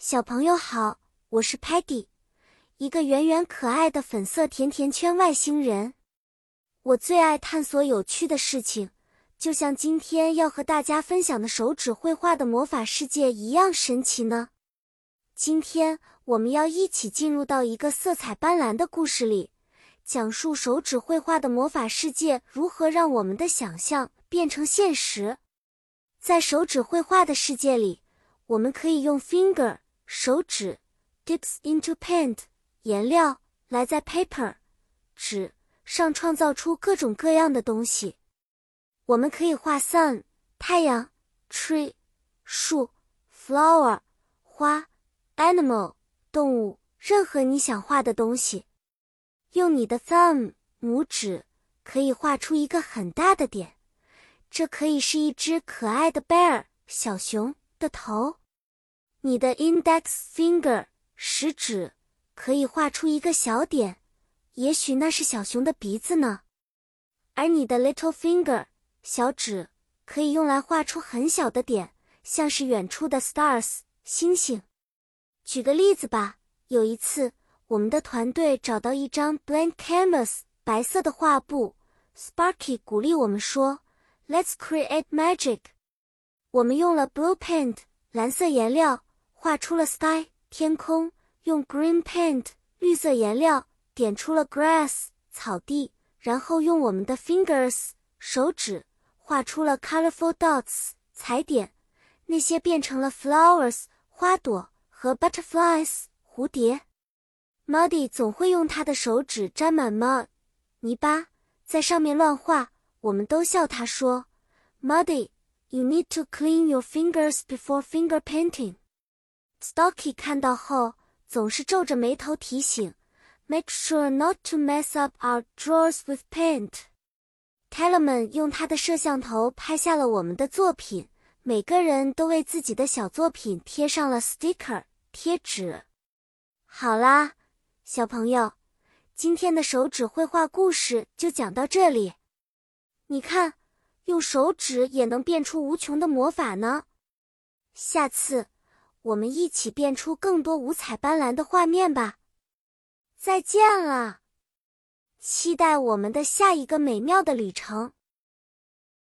小朋友好，我是 Patty，一个圆圆可爱的粉色甜甜圈外星人。我最爱探索有趣的事情，就像今天要和大家分享的手指绘画的魔法世界一样神奇呢。今天我们要一起进入到一个色彩斑斓的故事里，讲述手指绘画的魔法世界如何让我们的想象变成现实。在手指绘画的世界里，我们可以用 finger。手指 dips into paint 颜料来在 paper 纸上创造出各种各样的东西。我们可以画 sun 太阳，tree 树，flower 花，animal 动物，任何你想画的东西。用你的 thumb 拇指可以画出一个很大的点，这可以是一只可爱的 bear 小熊的头。你的 index finger 食指可以画出一个小点，也许那是小熊的鼻子呢。而你的 little finger 小指可以用来画出很小的点，像是远处的 stars 星星。举个例子吧，有一次我们的团队找到一张 blank canvas 白色的画布，Sparky 鼓励我们说：“Let's create magic。”我们用了 blue paint 蓝色颜料。画出了 sky 天空，用 green paint 绿色颜料点出了 grass 草地，然后用我们的 fingers 手指画出了 colorful dots 彩点，那些变成了 flowers 花朵和 butterflies 蝴蝶。Muddy 总会用他的手指沾满 mud 泥巴，在上面乱画，我们都笑他说：“Muddy，you need to clean your fingers before finger painting。” Stocky 看到后总是皱着眉头提醒：“Make sure not to mess up our drawers with paint。” Tellerman 用他的摄像头拍下了我们的作品，每个人都为自己的小作品贴上了 sticker 贴纸。好啦，小朋友，今天的手指绘画故事就讲到这里。你看，用手指也能变出无穷的魔法呢。下次。我们一起变出更多五彩斑斓的画面吧！再见了，期待我们的下一个美妙的旅程。